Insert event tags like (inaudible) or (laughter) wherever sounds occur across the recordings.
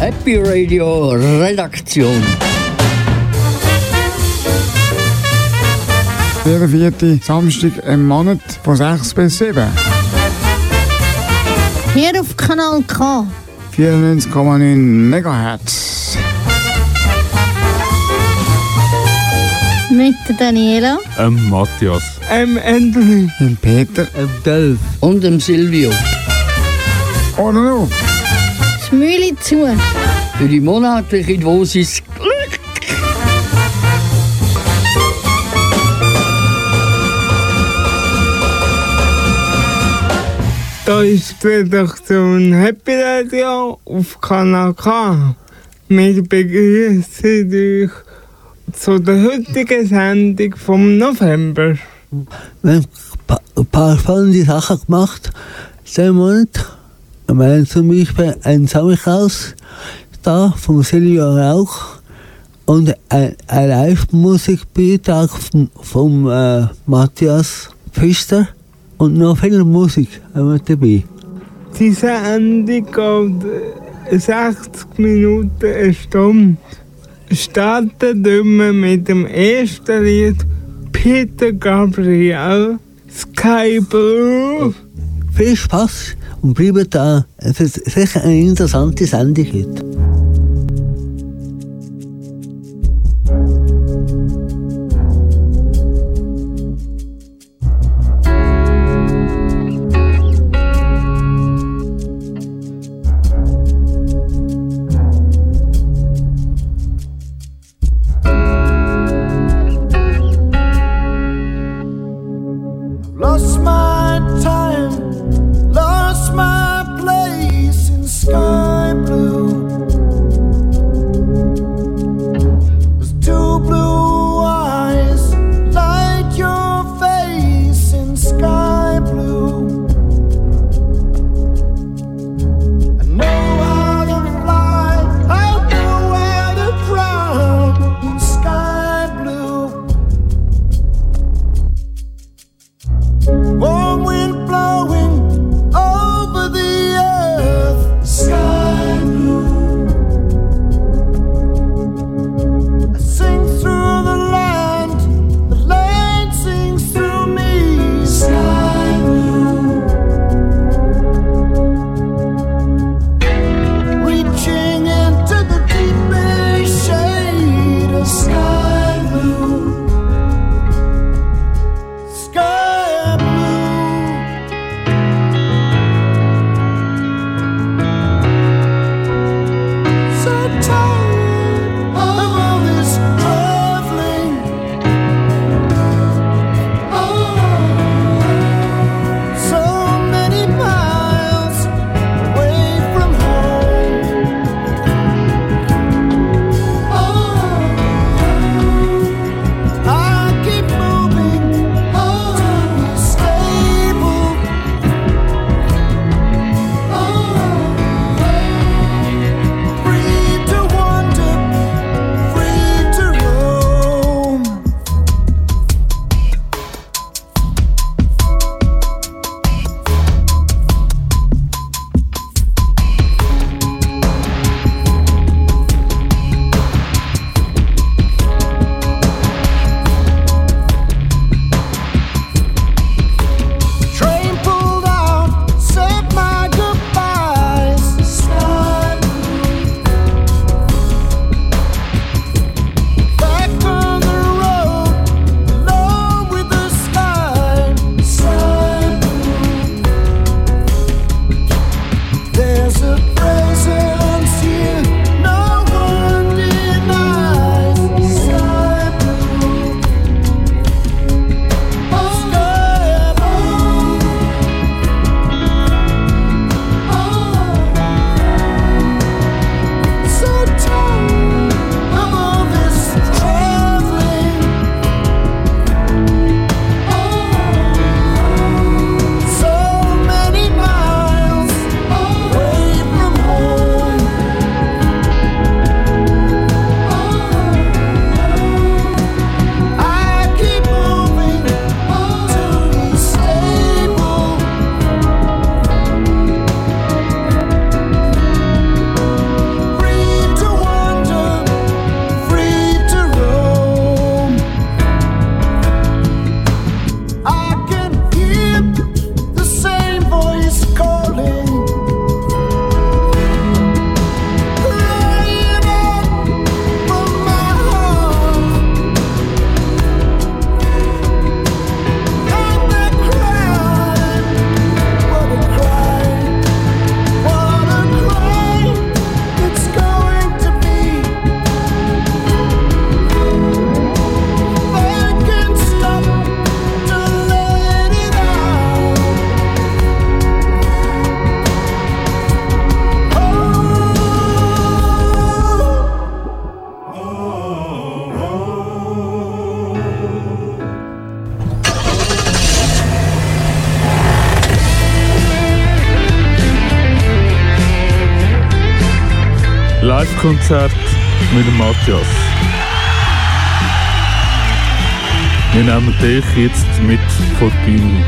Happy Radio Redaktion. Der vierte Samstag im Monat von 6 bis 7. Hier auf Kanal K. 94,9 MHz. Mit Daniela. Ähm, Matthias. Ähm, Anthony. Dem Peter. Dem Delf. Und dem Silvio. Oder noch? Das Mühle zu. Für die monatliche Dosis Glück. Da ist die Redaktion Happy Radio auf Kanal K. Wir begrüßen euch zu der heutigen Sendung vom November. Wir haben ein paar spannende Sachen gemacht. Diesen Monat. Haben zum Beispiel einen Sammelhaus da vom Silvio Rauch und ein, ein Live-Musikbeitrag vom, vom äh, Matthias Pfister und noch viel Musik wir dabei. Die Sendung geht 60 Minuten, eine Stunde. Starten wir mit dem ersten Lied Peter Gabriel Sky Blue. Viel Spaß und bleibt da. Es ist sicher eine interessante Sendung heute. Live-Konzert mit Matthias. Wir nehmen dich jetzt mit vor die Bühne.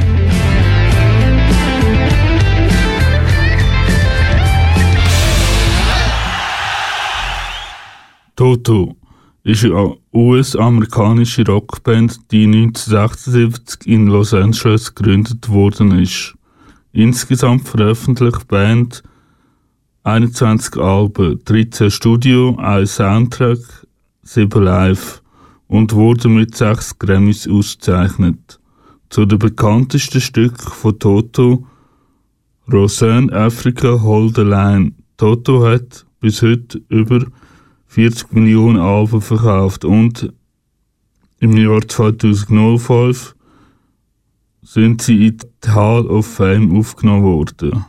Toto ist eine US-amerikanische Rockband, die 1976 in Los Angeles gegründet worden ist. Insgesamt veröffentlicht die Band 21 Alben, 13 Studio, ein Soundtrack, 7 Live und wurde mit 6 Grammys ausgezeichnet. Zu den bekanntesten Stücken von Toto Rosanne Africa Hold the Line. Toto hat bis heute über 40 Millionen Alben verkauft und im Jahr 2005 sind sie in die Hall of Fame aufgenommen worden.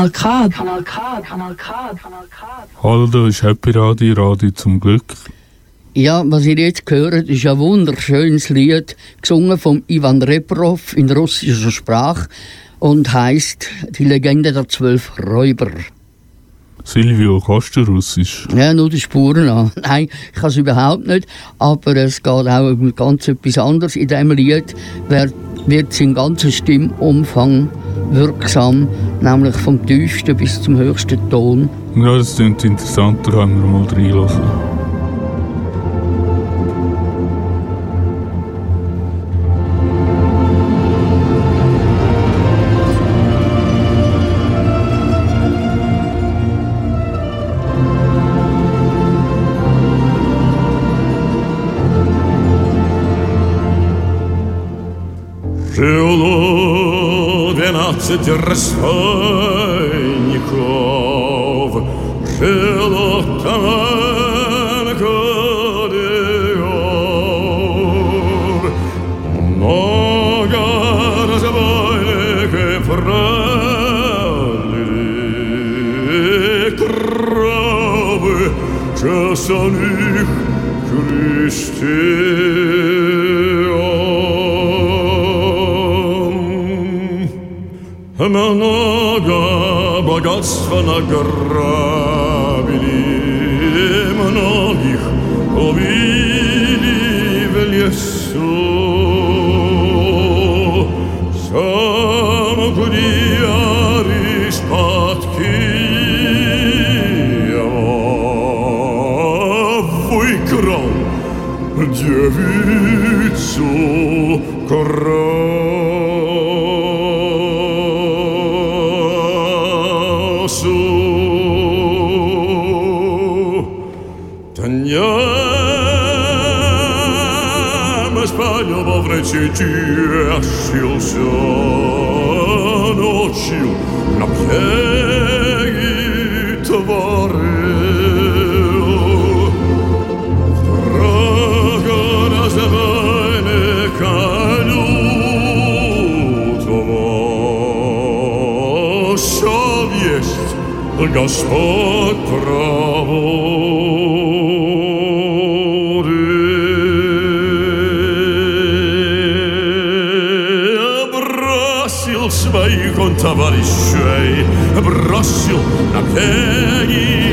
Kanal K, Kanal K, Kanal K, Kanal K. Hallo, da ist Happy Radio, Radio zum Glück. Ja, was ihr jetzt gehört, ist ein wunderschönes Lied, gesungen von Ivan Reprov in russischer Sprache und heißt Die Legende der zwölf Räuber. Silvio, kannst du Russisch? Ja, nur die Spuren an. Nein, ich kann es überhaupt nicht. Aber es geht auch um ganz etwas anderes. In diesem Lied wird, wird sein ganzer Stimmumfang wirksam, nämlich vom tiefsten bis zum höchsten Ton. Ja, das klingt interessant, da können wir mal reinlassen. двадцать раскольников жило там годиор. Много разбойников пролили крови, часа них крестили. Много богатства награбили, многих убили в лесу. Сам кудеяри спадки выкрал девицу красу. тешился ночью на беги творил. Врага называли колютого. Все есть Господь правды. Товарищей, бросил на пени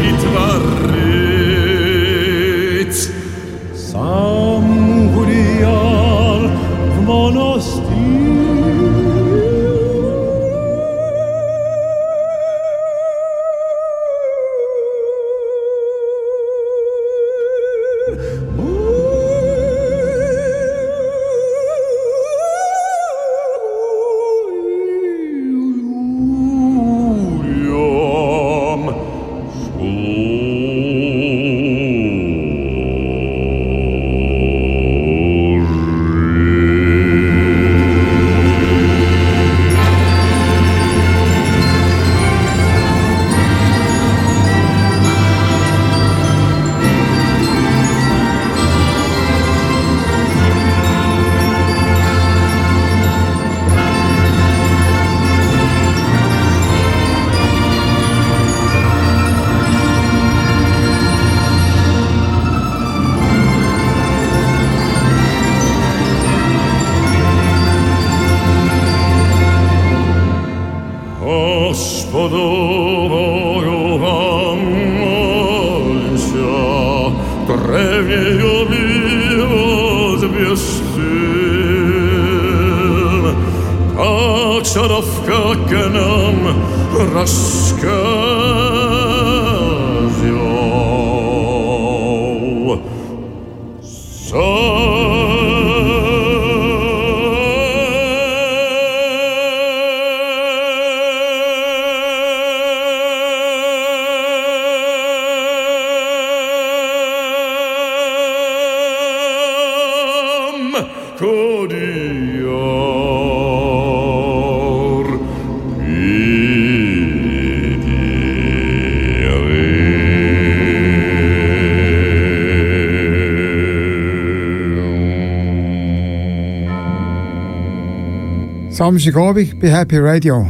Samstagabend bei Happy Radio.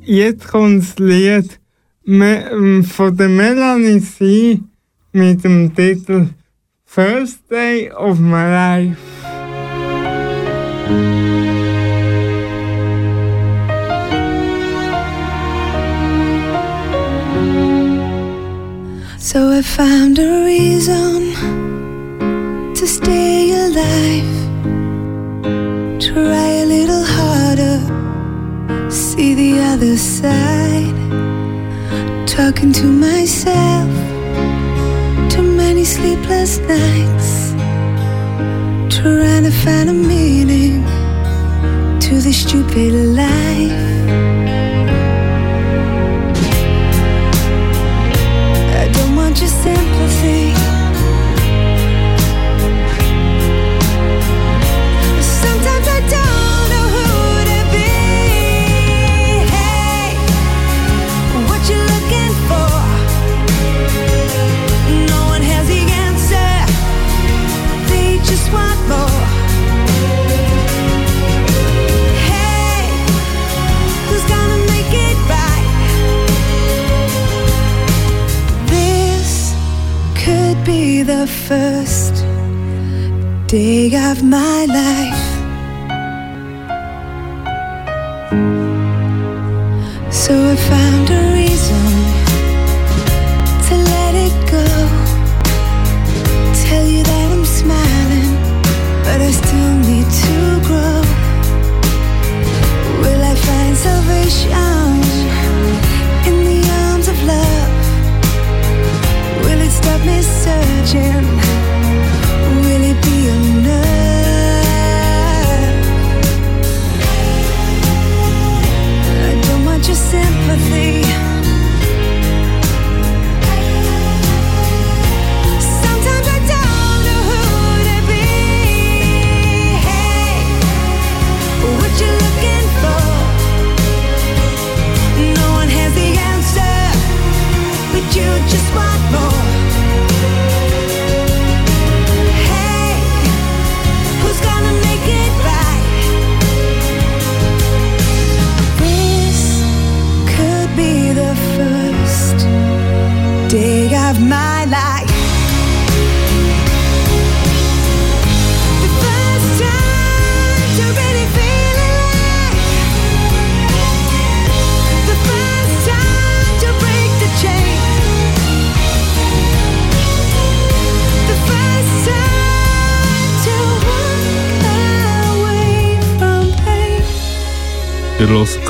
Jetzt kommt das Lied von mm, der Melanie C. mit dem Titel First Day of My Life. So I found a reason to stay alive. Try other side. Talking to myself, too many sleepless nights. Trying to find a meaning to this stupid life. the first day of my life.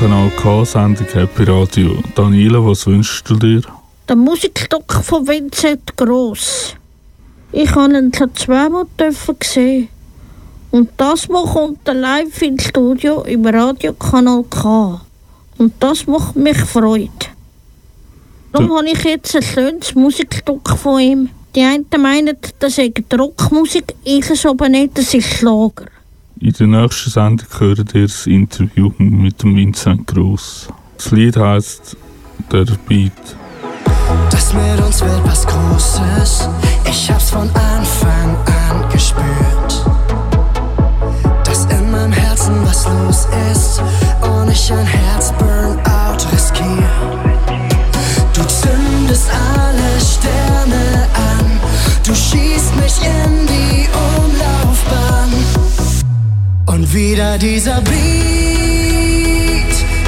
Kanal K-Sendung Happy Radio. Daniela, was wünschst du dir? Der Musikstock von Vincent Gross. Ich habe ihn schon zweimal gesehen. Und das Mal kommt live ins Studio im Radiokanal K. Und das macht mich Freude. Darum ja. habe ich jetzt ein schönes Musikstück von ihm. Die einen meinen, das sei Rockmusik, ich es aber nicht, das ist Schlager. In der nächsten Sendung hört ihr das Interview mit dem Vincent Gross. Das Lied heißt Der Beat. Das mit uns wird was Großes, ich hab's von Anfang an gespürt. Dass in meinem Herzen was los ist und ich ein Herzburnout riskiere. Du zündest alle Sterne an, du schießt mich in die Umlaufbahn. Und wieder dieser Beat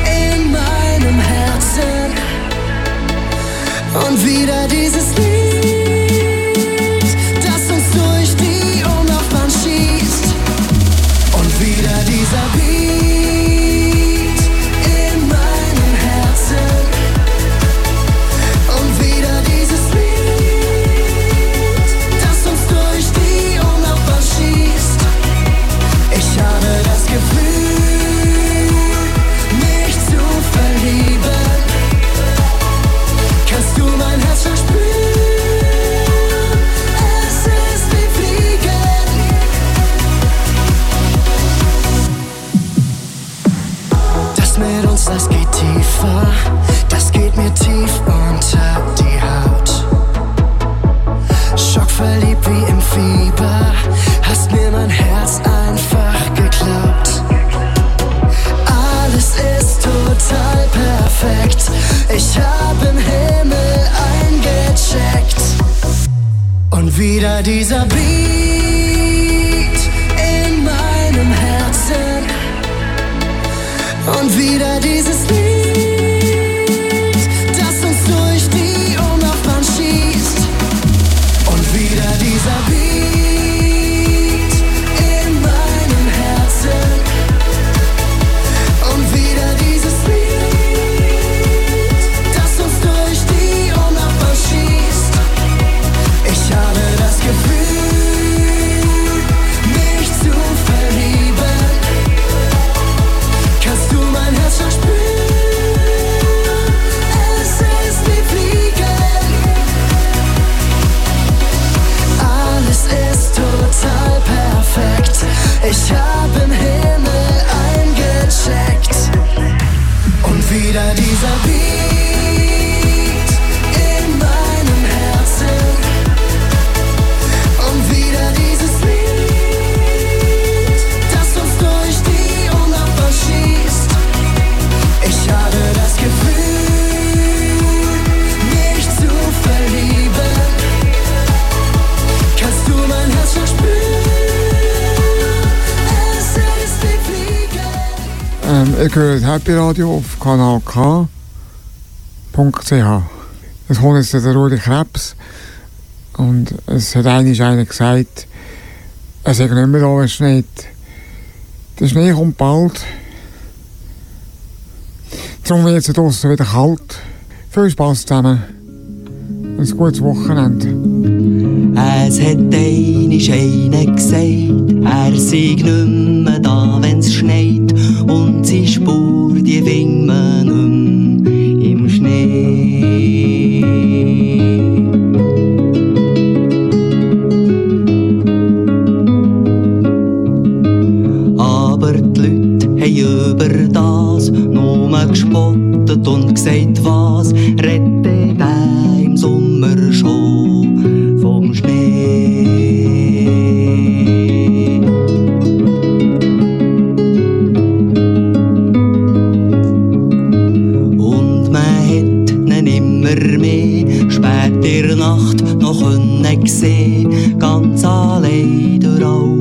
in meinem Herzen. Und wieder dieses Lied. These are bleeding. Happy Radio auf Kanal K. .ch. Es kommt jetzt der Rudi Krebs und es hat eigentlich einer gesagt, es ist nicht mehr da, wenn es schneit. Der Schnee kommt bald. Darum wird es draußen wieder kalt. Viel Spaß zusammen. Ein gutes Wochenende. Es hat einisch einer gesagt, er sei nicht mehr da, wenn's schneit, und sie Spur, die winkt mehr im Schnee. Aber die Leute haben über das nur gespottet und gesagt, was rette der im Sommer schon Nacht noch können sehen, ganz allein durch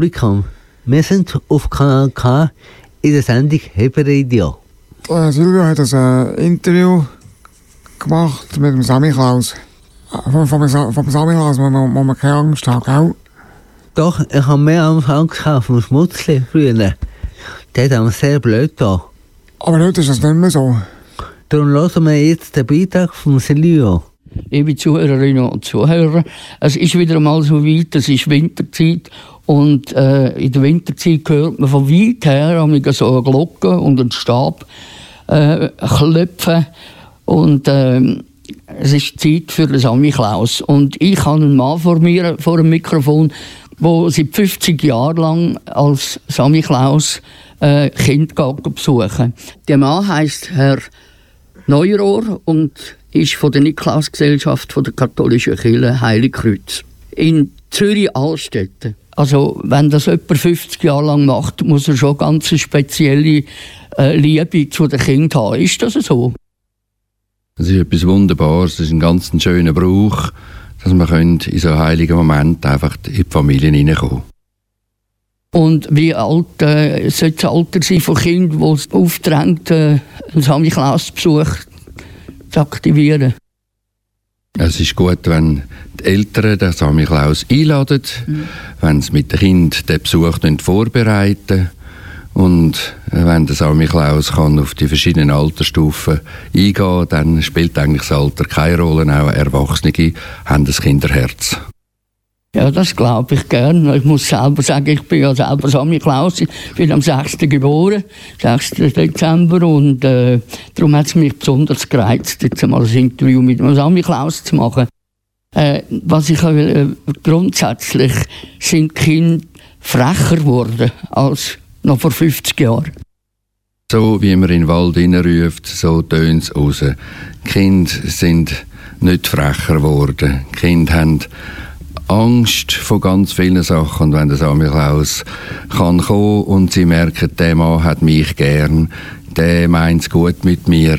Publikum, wir sind auf Kanal K in der Sendung Happy Radio. Äh, Silvio hat ein äh, Interview gemacht mit dem Sammy Klaus. Äh, Vom, vom, Sa- vom Sammy Klaus muss man, muss man keine Angst haben, gell? Doch, ich habe mehr Angst gehabt vom Schmutzli früher. Der hat einem sehr blöd da. Aber heute ist das nicht mehr so. Darum hören wir jetzt den Beitrag von Silvio. Liebe Zuhörerinnen und Zuhörer, es ist wieder einmal so weit, es ist Winterzeit und äh, in der Winterzeit hört man von weit her so eine Glocke und einen Stab äh, klopfen und ähm, es ist Zeit für den Samichlaus. Und ich habe einen Mann vor mir, vor dem Mikrofon, der seit 50 Jahren lang als Samichlaus äh, Kind besuchen. Der Mann heißt Herr Neurohr und ist von der Niklausgesellschaft von der katholischen Kirche Heiligkreuz in Zürich-Altstetten. Also wenn das jemand 50 Jahre lang macht, muss er schon ganz eine spezielle äh, Liebe zu den Kindern haben. Ist das so? Das ist etwas Wunderbares, das ist ein ganz schöner Brauch, dass man in so heiligen Momenten einfach in die Familien hineinkommen Und wie alt äh, sollte das Alter sein von Kindern, die es aufdrängt, äh, einen Samichlausbesuch zu aktivieren? Es ist gut, wenn die Eltern den Samichlaus einladen, wenn sie mit dem Kind den Besuch vorbereiten und wenn der Samichlaus kann auf die verschiedenen Altersstufen eingehen dann spielt eigentlich das Alter keine Rolle. Auch Erwachsene haben ein Kinderherz. Ja, das glaube ich gern. Ich muss selber sagen, ich bin ja selber Samichlaus. Ich bin am 6. geboren, 6. Dezember. Und äh, darum hat es mich besonders gereizt, jetzt mal ein Interview mit dem Samichlaus zu machen. Äh, was ich äh, grundsätzlich sind Kinder frecher geworden als noch vor 50 Jahren. So wie man in den Wald hineinruft, so tönt es raus. Die Kinder sind nicht frecher geworden. Die Kinder haben Angst von ganz vielen Sachen. Und wenn der Samichlaus kann kommen und sie merken, der Mann hat mich gern, der meint es gut mit mir,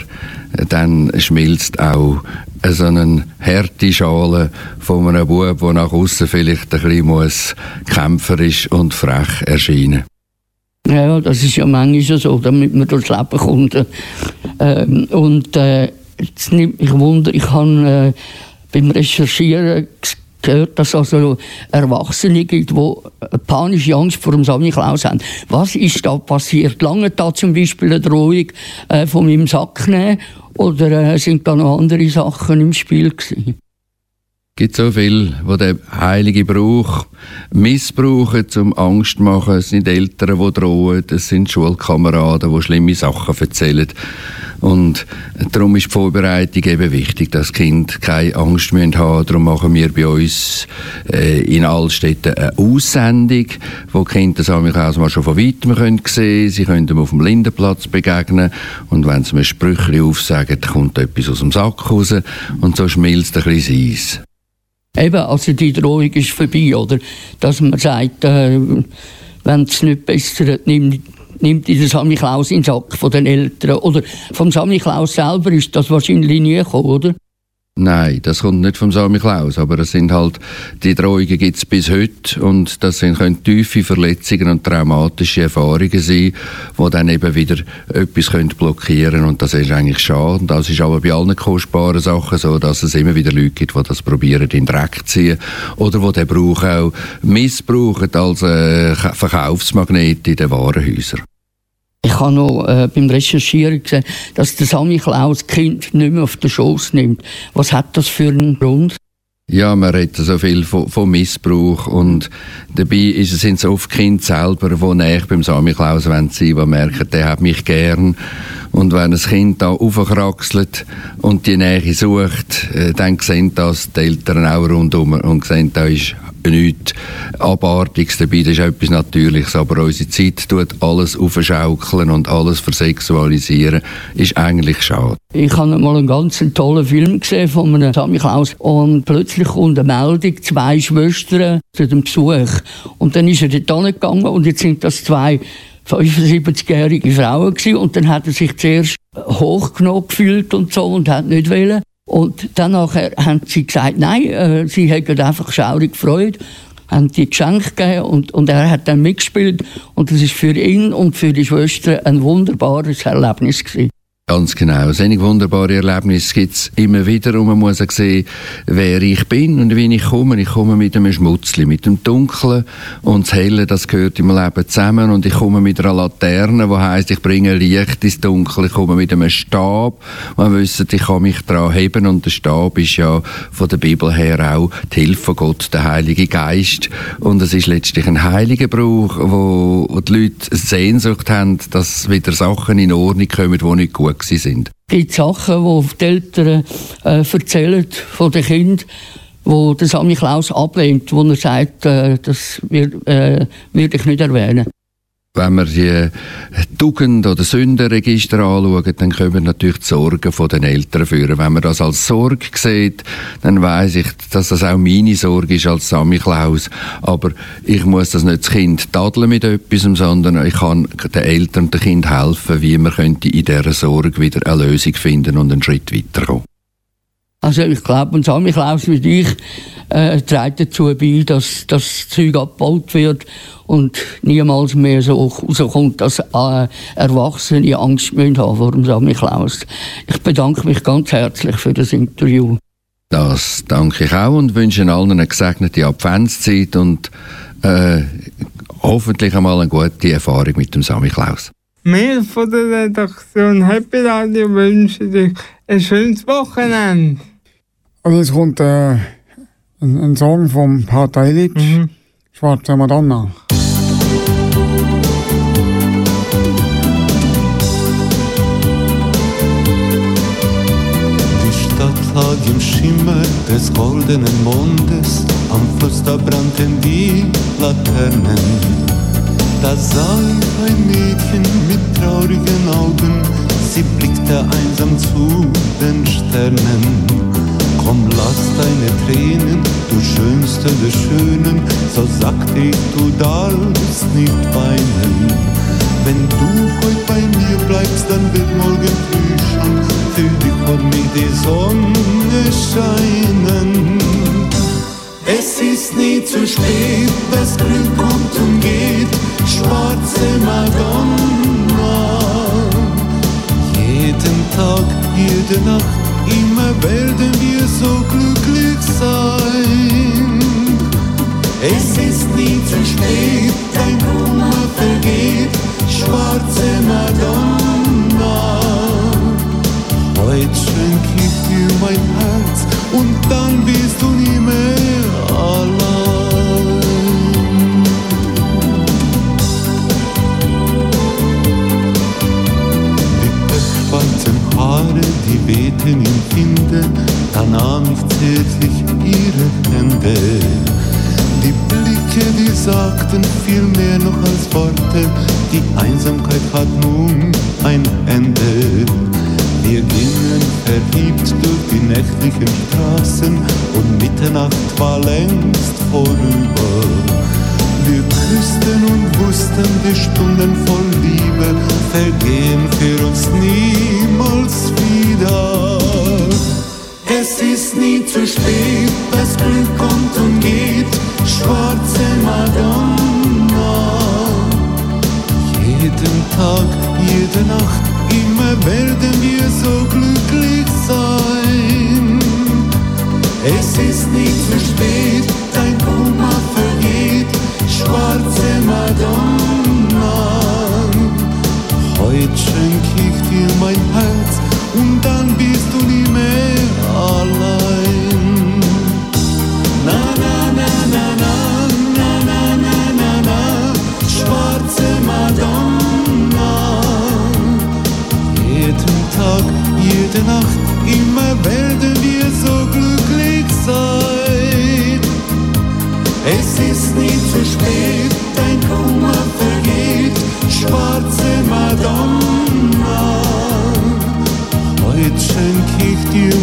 dann schmilzt auch so eine harte Schale von einem Bub, der nach außen vielleicht ein bisschen muss kämpferisch und frech erscheinen Ja, das ist ja manchmal so, damit man durchs Leben kommt. Ähm, und äh, es nimmt mich Wunder, ich habe äh, beim Recherchieren gehört, dass also Erwachsene gibt, die panische Angst vor dem Samichlaus haben. Was ist da passiert? Lange da zum Beispiel eine Drohung äh, von meinem Sack nehmen oder äh, sind da noch andere Sachen im Spiel gewesen? Gibt so viel, wo der heilige Brauch missbrauchen, zum Angst zu machen. Es sind Eltern, die drohen, es sind Schulkameraden, die schlimme Sachen erzählen. Und darum ist die Vorbereitung eben wichtig, dass Kinder keine Angst müssen haben. Darum machen wir bei uns äh, in Altstädten eine Aussendung, wo die Kinder das Samichlaus mal schon von weitem können sehen Sie können ihm auf dem Lindenplatz begegnen. Und wenn sie mir Sprüche aufsagen, kommt etwas aus dem Sack raus. Und so schmilzt ein bisschen das Eis. Eben, also die Drohung ist vorbei, oder? Dass man sagt, äh, wenn es nicht besser hat, nimmt, nimmt der Samichlaus in den Sack von den Eltern. Oder vom Samichlaus selber ist das wahrscheinlich nie gekommen, oder? Nein, das kommt nicht vom Samichlaus, aber es sind halt, die Drohungen gibt es bis heute und das sind, können tiefe Verletzungen und traumatische Erfahrungen sein, die dann eben wieder etwas können blockieren und das ist eigentlich schade. Das ist aber bei allen kostbaren Sachen so, dass es immer wieder Leute gibt, die das probieren in Dreck zu ziehen oder die den Brauch auch missbrauchen als äh, Verkaufsmagnet in den Warenhäusern. Ich habe noch äh, beim Recherchieren gesehen, dass der Samichlaus das Kind nicht mehr auf den Schoß nimmt. Was hat das für einen Grund? Ja, man redet so viel von, von Missbrauch und dabei sind es oft Kinder selber, die näher beim Samichlaus sein wollen, die merken, der hat mich gern. Und wenn ein Kind da aufkraxelt und die Nähe sucht, äh, dann sehen das die Eltern auch rundum und sehen, da ist nichts Abartiges dabei, das ist etwas Natürliches. Aber unsere Zeit tut alles aufschaukeln und alles versexualisieren, ist eigentlich schade. Ich habe mal einen ganz tollen Film gesehen von einem Samichlaus und plötzlich kommt eine Meldung, zwei Schwestern zu dem Besuch. Und dann ist er dort hingegangen und jetzt sind das zwei 75-jährige Frauen gewesen. und dann hat er sich zuerst hochgenommen gefühlt und so und hat nicht wollen. Und dann haben sie gesagt, nein, äh, sie hätten einfach schaurig gefreut, haben die Geschenke gegeben und, und er hat dann mitgespielt und das ist für ihn und für die Schwester ein wunderbares Erlebnis gewesen. Ganz genau. Solche wunderbare Erlebnisse gibt es immer wieder und man muss auch sehen, wer ich bin und wie ich komme. Ich komme mit einem Schmutzli, mit dem Dunklen und das Helle, das gehört im Leben zusammen und ich komme mit einer Laterne, die heisst, ich bringe Licht ins Dunkel. Ich komme mit einem Stab. Man wissen, ich kann mich daran heben und der Stab ist ja von der Bibel her auch die Hilfe von Gott, der Heilige Geist. Und es ist letztlich ein heiliger Brauch, wo die Leute Sehnsucht haben, dass wieder Sachen in Ordnung kommen, die nicht gut sind. Es gibt Sachen, die die Eltern äh, erzählen von den Kindern, wo der Samichlaus ablehnt, wo er sagt, äh, das wird, äh, ich nicht erwähnen. Wenn wir die Tugend- oder Sündenregister anschauen, dann kommen natürlich die Sorgen den Eltern führen. Wenn man das als Sorge sieht, dann weiß ich, dass das auch meine Sorge ist als Samichlaus. Aber ich muss das nicht das Kind tadeln mit etwas, sondern ich kann den Eltern und dem Kind helfen, wie man könnte in dieser Sorge wieder eine Lösung finden und einen Schritt weiterkommen. Also ich glaube, ein Samichlaus wie ich äh, trägt dazu bei, dass das Zeug abgebaut wird und niemals mehr so rauskommt, dass äh, Erwachsene Angst müssen haben vor dem Samichlaus. Ich bedanke mich ganz herzlich für das Interview. Das danke ich auch und wünsche allen eine gesegnete Adventszeit und äh, hoffentlich einmal eine gute Erfahrung mit dem Samichlaus. Wir von der Redaktion Happy Radio wünschen dir ein schönes Wochenende. Und jetzt kommt äh, ein, ein Song von Pater Illich, Schwarze Madonna. Die Stadt lag im Schimmer des goldenen Mondes, am Fluss da brannten die Laternen. Da sah ich ein Mädchen mit traurigen Augen, sie blickte einsam zu den Sternen. Komm, lass deine Tränen, du Schönste der Schönen, so sagt ich, du darfst nicht weinen. Wenn du heute bei mir bleibst, dann wird morgen früh schon für dich und mich die Sonne scheinen. Es ist nie zu spät, das Glück kommt und geht, schwarze Madonna. Jeden Tag, jede Nacht immer werden wir so glücklich sein. Es ist nie zu spät, dein Kummer vergeht.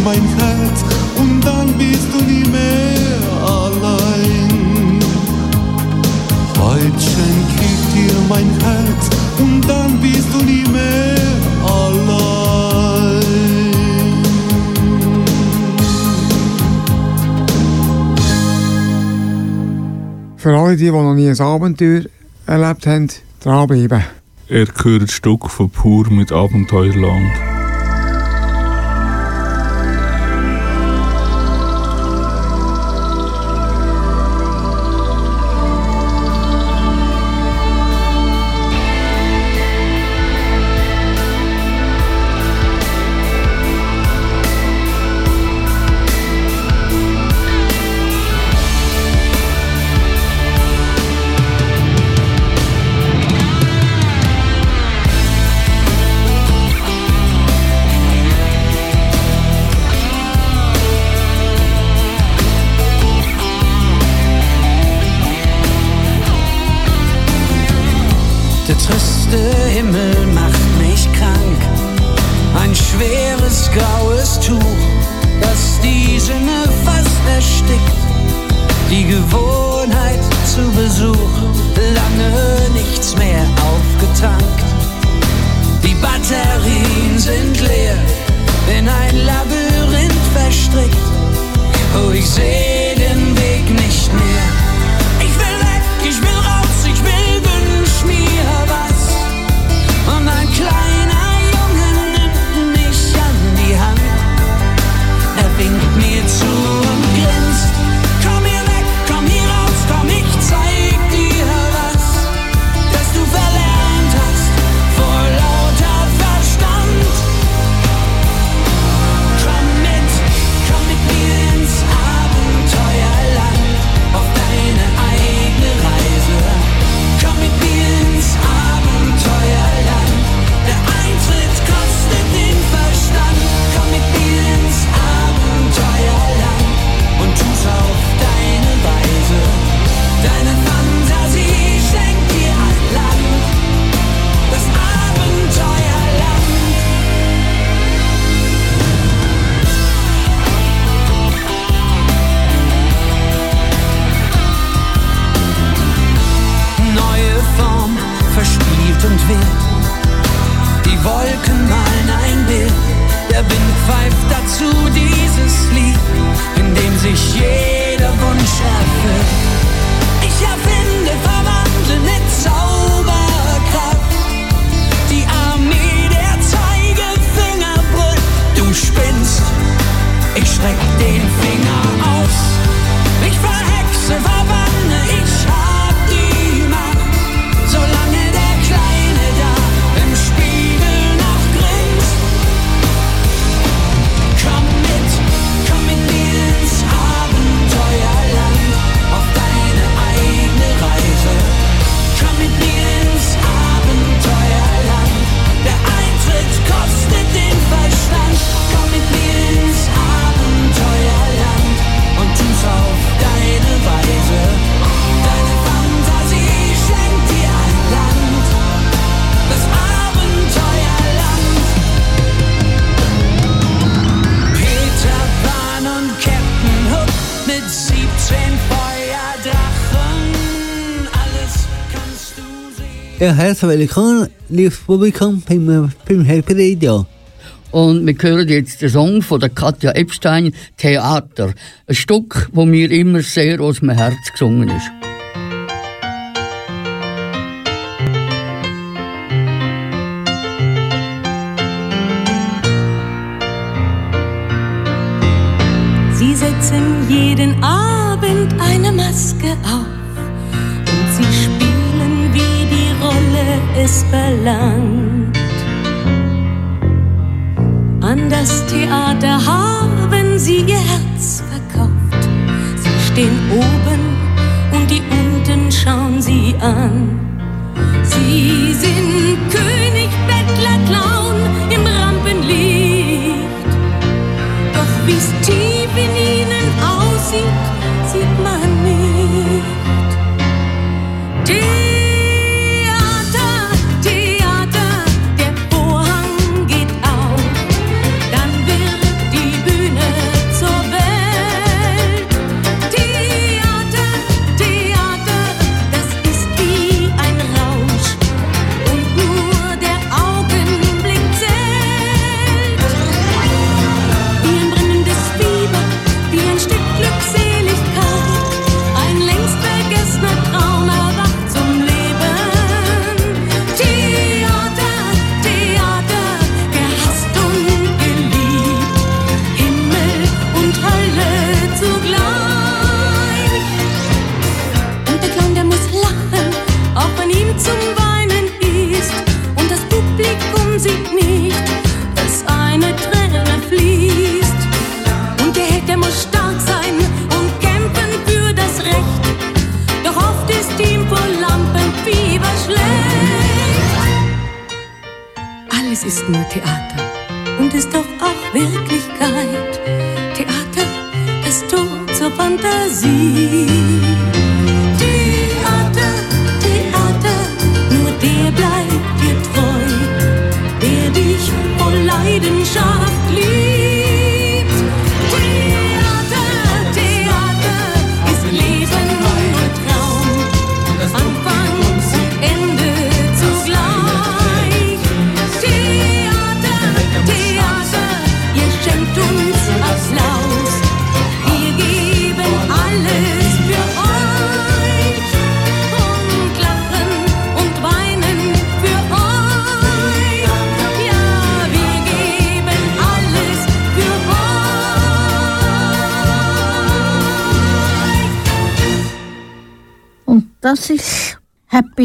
mein Herz und dann bist du nie mehr allein. Heute schenk ich dir mein Herz und dann bist du nie mehr allein. Für alle, die, die noch nie ein Abenteuer erlebt haben, dranbleiben. Er gehört Stück von Pur mit Abenteuerland. Ja, herzlich willkommen, liebes Publikum, beim, beim Happy Radio. Und wir hören jetzt den Song von der Katja Epstein, Theater. Ein Stück, das mir immer sehr aus dem Herz gesungen ist.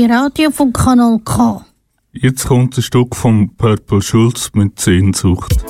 Radio vom Kanal K. Jetzt kommt ein Stück von Purple Schulz mit Sehnsucht.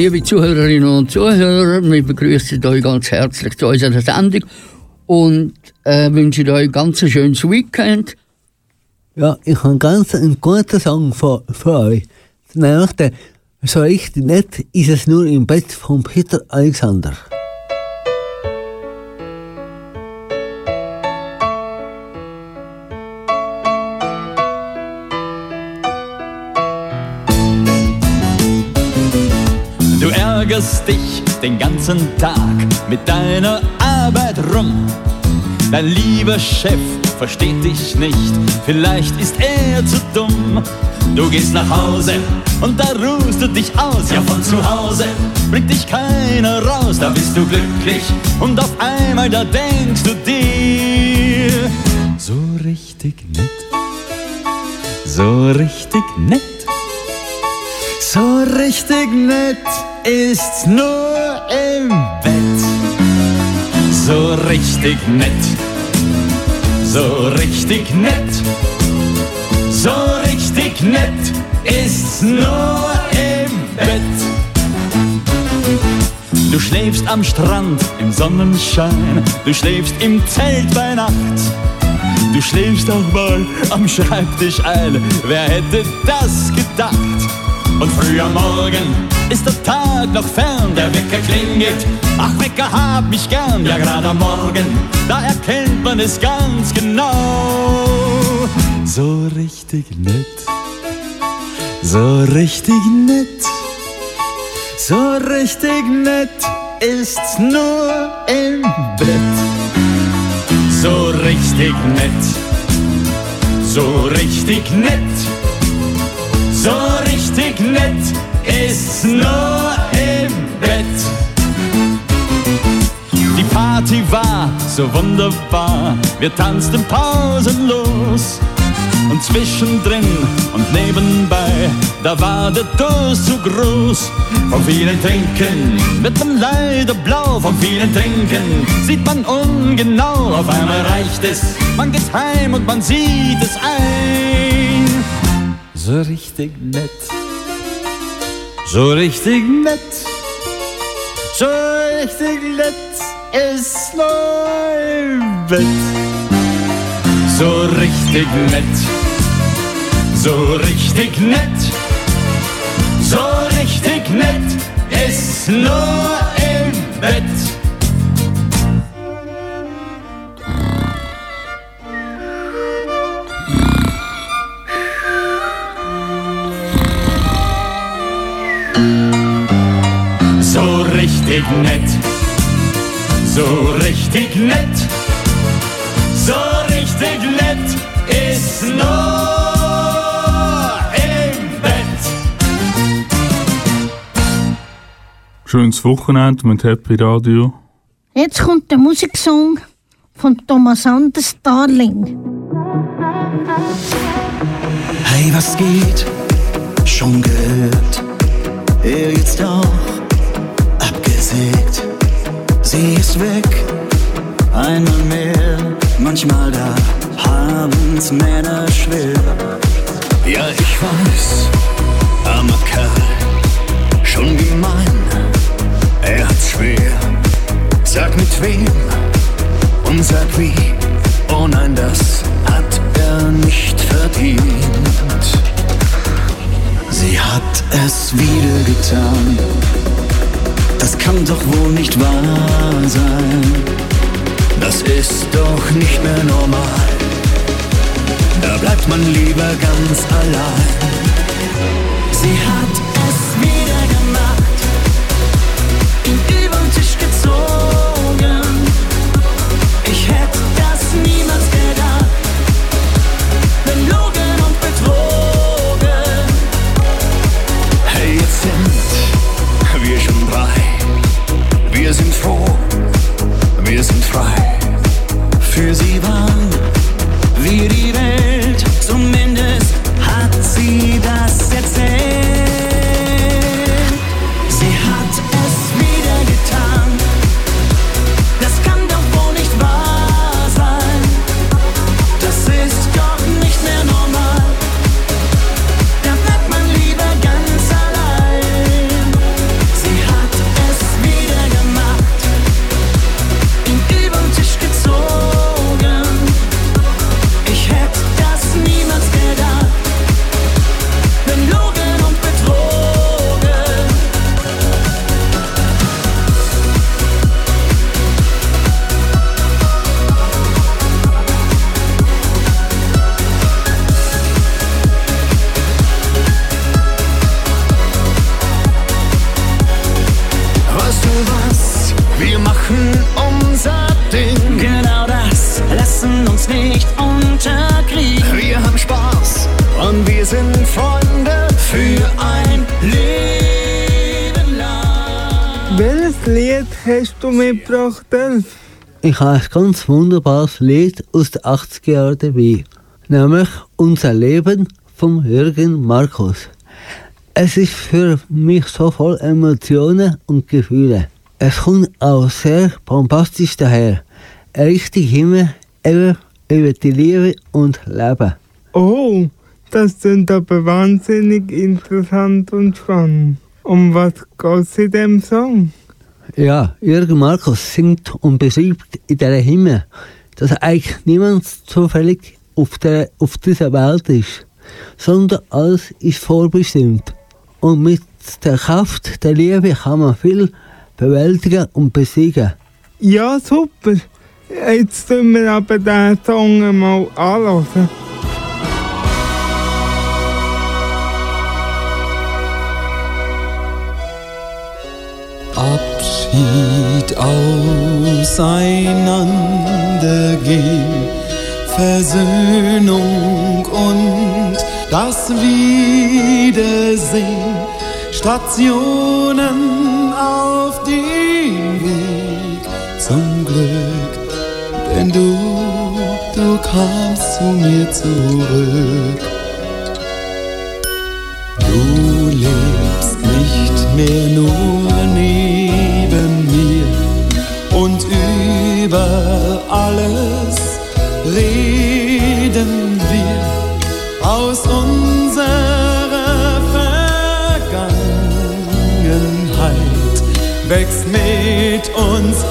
Liebe Zuhörerinnen und Zuhörer, wir begrüßen euch ganz herzlich zu unserer Sendung und äh, wünschen euch ganz ein ganz schönes Weekend. Ja, ich habe ganz einen guten Song für, für euch. Nämlich der So richtig nett ist es nur im Bett von Peter Alexander. plänkelst dich den ganzen Tag mit deiner Arbeit rum. Dein lieber Chef versteht dich nicht, vielleicht ist er zu dumm. Du gehst nach Hause und da ruhst du dich aus, ja von zu Hause bringt dich keiner raus. Da bist du glücklich und auf einmal da denkst du dir so richtig nett, so richtig nett, so richtig nett ist's nur im Bett. So richtig nett, so richtig nett, so richtig nett ist's nur im Bett. Du schläfst am Strand im Sonnenschein, du schläfst im Zelt bei Nacht. Du schläfst auch mal am Schreibtisch ein, wer hätte das gedacht? Und früh am Morgen ist der Tag noch fern, der Wecker klingelt. Ach, Wecker hab mich gern, ja gerade am Morgen, da erkennt man es ganz genau. So richtig nett, so richtig nett, so richtig nett ist's nur im Bett. So richtig nett, so richtig nett, so richtig nett ist's nur im Bett. Die Party war so wunderbar, wir tanzten pausenlos. Und zwischendrin und nebenbei, da war der Durst zu groß. Vom vielen Trinken wird man leider blau, vom vielen Trinken sieht man ungenau. Auf einmal reicht es, man geht heim und man sieht es ein. So richtig nett, so richtig nett, so richtig nett ist im Bett. So richtig nett, so richtig nett, so richtig nett ist nur im Bett. Richtig nett, so richtig nett, so richtig nett ist nur im Bett. Schönes Wochenende mit Happy Radio. Jetzt kommt der Musiksong von Thomas Anders Darling. Hey, was geht? Schon gehört, er jetzt auch abgesägt. Sie ist weg, einmal mehr, manchmal da haben's Männer schwer. Ja, ich weiß, armer Kerl, schon gemein, er hat's schwer. Sag mit wem und sag wie, oh nein, das hat er nicht verdient. Sie hat es wieder getan. Das kann doch wohl nicht wahr sein. Das ist doch nicht mehr normal. Da bleibt man lieber ganz allein. Sie wir ein ganz wunderbares Lied aus den 80er Jahren dabei, nämlich Unser Leben von Jürgen Markus. Es ist für mich so voll Emotionen und Gefühle. Es kommt auch sehr bombastisch daher. Ein richtig Himmel über, über die Liebe und Leben. Oh, das sind aber wahnsinnig interessant und spannend. Um was geht es in dem Song? Ja, Jürgen Markus singt und beschreibt in der Himmel, dass eigentlich niemand zufällig auf, der, auf dieser Welt ist, sondern alles ist vorbestimmt. Und mit der Kraft der Liebe kann man viel bewältigen und besiegen. Ja, super. Jetzt tun wir aber den Song mal anhören. Abschied auseinandergehen, Versöhnung und das Wiedersehen, Stationen auf dem Weg zum Glück, denn du, du kamst zu mir zurück. Du lebst nicht mehr nur über alles reden wir aus unserer Vergangenheit. Wächst mit uns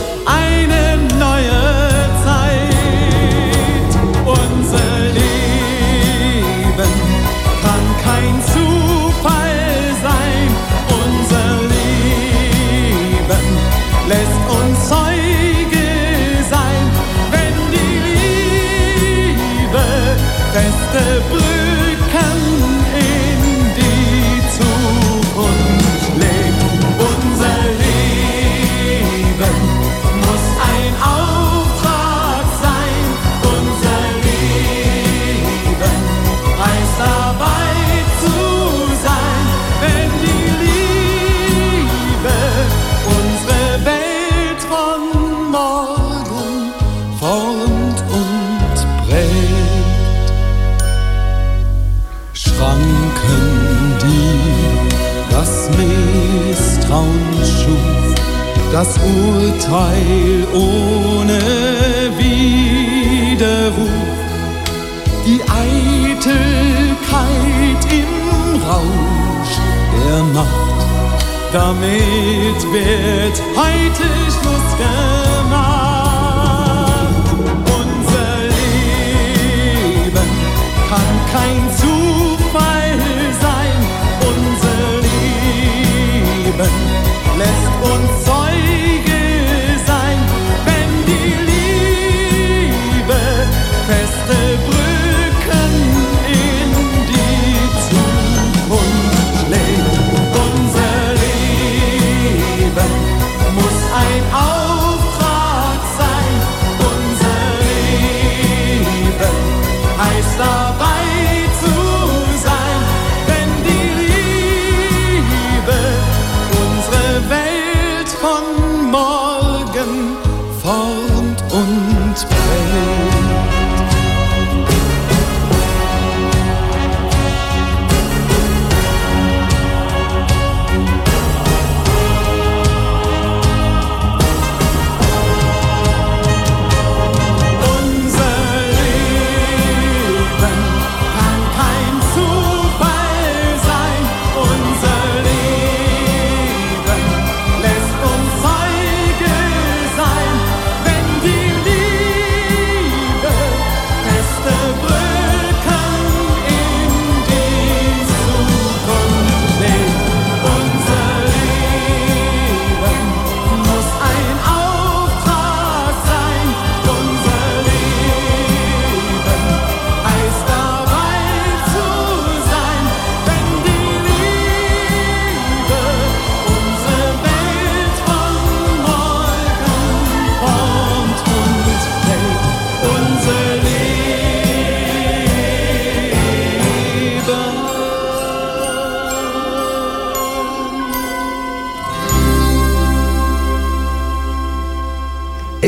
Urteil ohne Widerruf, die Eitelkeit im Rausch der Nacht. Damit wird heute Schluss gemacht.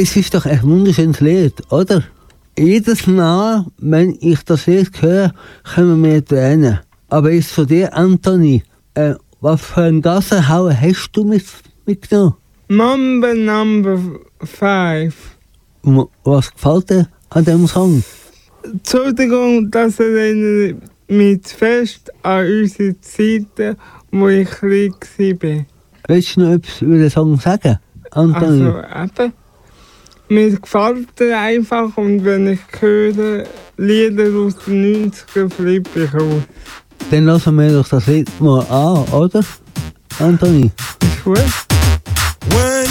Es ist doch ein wunderschönes Lied, oder? Jedes Mal, wenn ich das Lied höre, kommen mir Tränen. Aber ist von dir, Anthony, äh, was für ein Gassenhauer hast du mit, mitgenommen? Mamba Number 5. M- Was gefällt dir an dem Song? Entschuldigung, das erinnert mich fest an unsere Zeiten, wo ich klein war. Willst du noch etwas über den Song sagen, Anthony? Also eben, mir gefällt er einfach und wenn ich höre Lieder aus den 90ern, flippe ich aus. Dann lassen wir doch das Lied mal an, oder? Anthony? Ist gut. Two,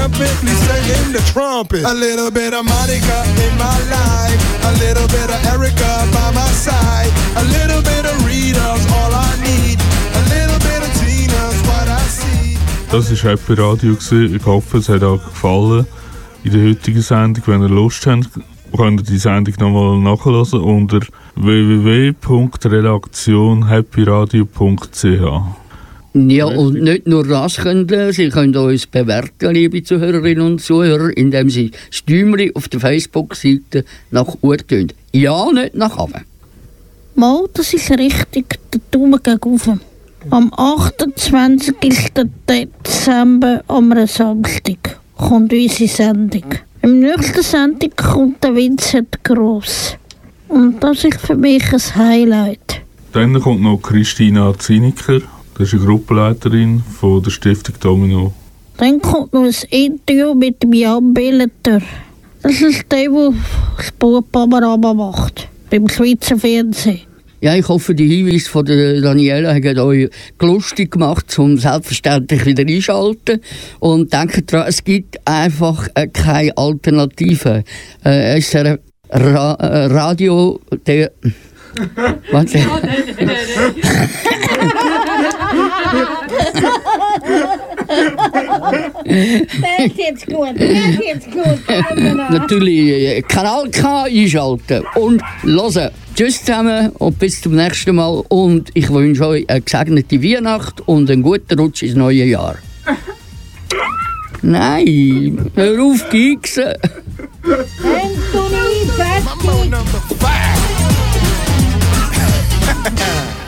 Let me jump in, please sing in the trumpet. A little bit of Monica in my life, a little bit of Erica by my side, a little bit of Rita's all I need, a little bit of Tina's what I see. Das war Happy Radio. gewesen. Ich hoffe, es hat euch gefallen in der heutigen Sendung. Wenn ihr Lust habt, könnt ihr die Sendung nochmal nachhören unter www.redaktionhappyradio.ch. Ja, und nicht nur das können Sie, Sie können uns bewerten, liebe Zuhörerinnen und Zuhörer, indem Sie das Däumchen auf der Facebook-Seite nach oben tun. Ja, nicht nach unten. Mal, das ist richtig, der Daumen geht rauf. Am 28. Dezember, am Samstag, kommt unsere Sendung. Im nächsten Sendung kommt der Vincent Gross. Und das ist für mich ein Highlight. Dann kommt noch Christina Ziniker. Das ist eine Gruppenleiterin von der Stiftung Domino. Dann kommt noch ein Interview mit dem Jan Billeter. Das ist der, der das Panorama macht. Beim Schweizer Fernsehen. Ja, ich hoffe, die Hinweise von der Daniela haben euch lustig gemacht, um selbstverständlich wieder einschalten. Und denkt daran, es gibt einfach äh, keine Alternative. Äh, es ist ein Ra äh, Radio, der... Was? Das ist jetzt gut, das ist jetzt gut. Natürlich Kanal K einschalten und hören. Tschüss zusammen und bis zum nächsten Mal. Und ich wünsche euch eine gesegnete Weihnacht und einen guten Rutsch ins neue Jahr. Nein, hör auf, Giegsen. Anthony, fertig! Yeah. (laughs)